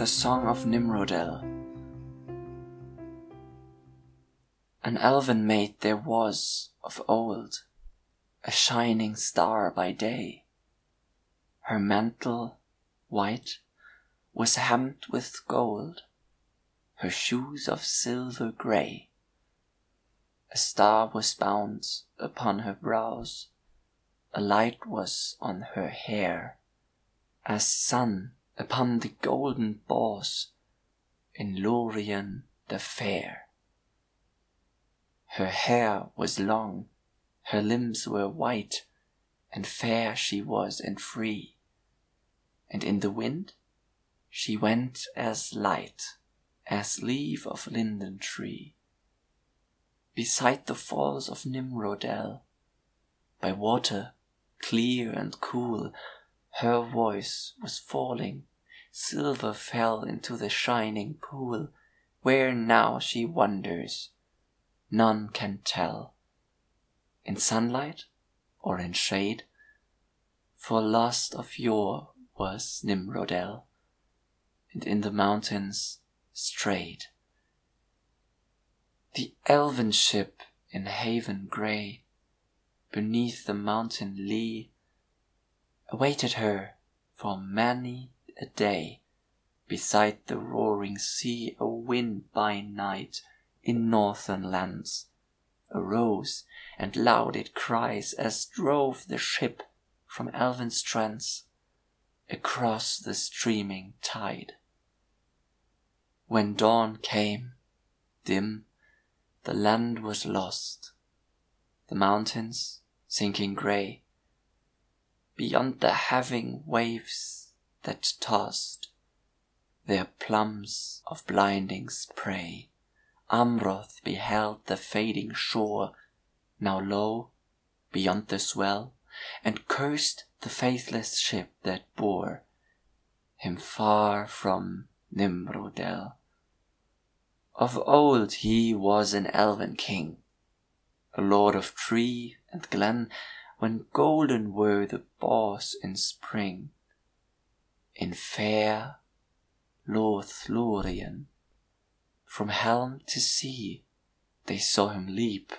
The Song of Nimrodel An elven maid there was of old, A shining star by day. Her mantle, white, was hemmed with gold, Her shoes of silver gray. A star was bound upon her brows, A light was on her hair, As sun upon the golden boss In Lorien the fair. Her hair was long, her limbs were white, And fair she was and free, And in the wind she went as light As leaf of linden tree. Beside the falls of Nimrodel, By water clear and cool, Her voice was falling, silver Fell into the shining pool, Where now she wanders none can tell, In sunlight or in shade, For lost of yore was Nimrodel, And in the mountains strayed. The elven ship in haven grey, Beneath the mountain lee, Awaited her for many a day Beside the roaring sea A wind by night in northern lands Arose, and loud it cries As drove the ship from elven strands Across the streaming tide. When dawn came, dim, the land was lost, The mountains sinking grey, Beyond the heaving waves that tossed Their plumes of blinding spray. Amroth beheld the fading shore, Now low, beyond the swell, And cursed the faithless ship that bore Him far from Nimrodel. Of old he was an elven king, A lord of tree and glen, When golden were the boughs in spring, In fair Lothlorien. From helm to sea they saw him leap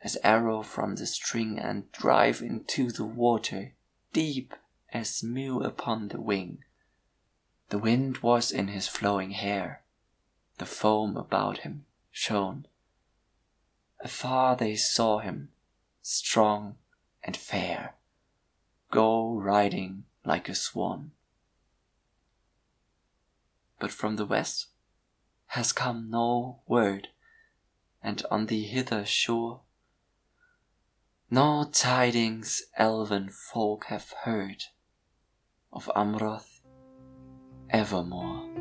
As arrow from the string And drive into the water deep As mew upon the wing. The wind was in his flowing hair, The foam about him shone. Afar they saw him, strong and fair, Go riding like a swan. But from the west has come no word, and on the hither shore No tidings elven folk have heard of Amroth evermore.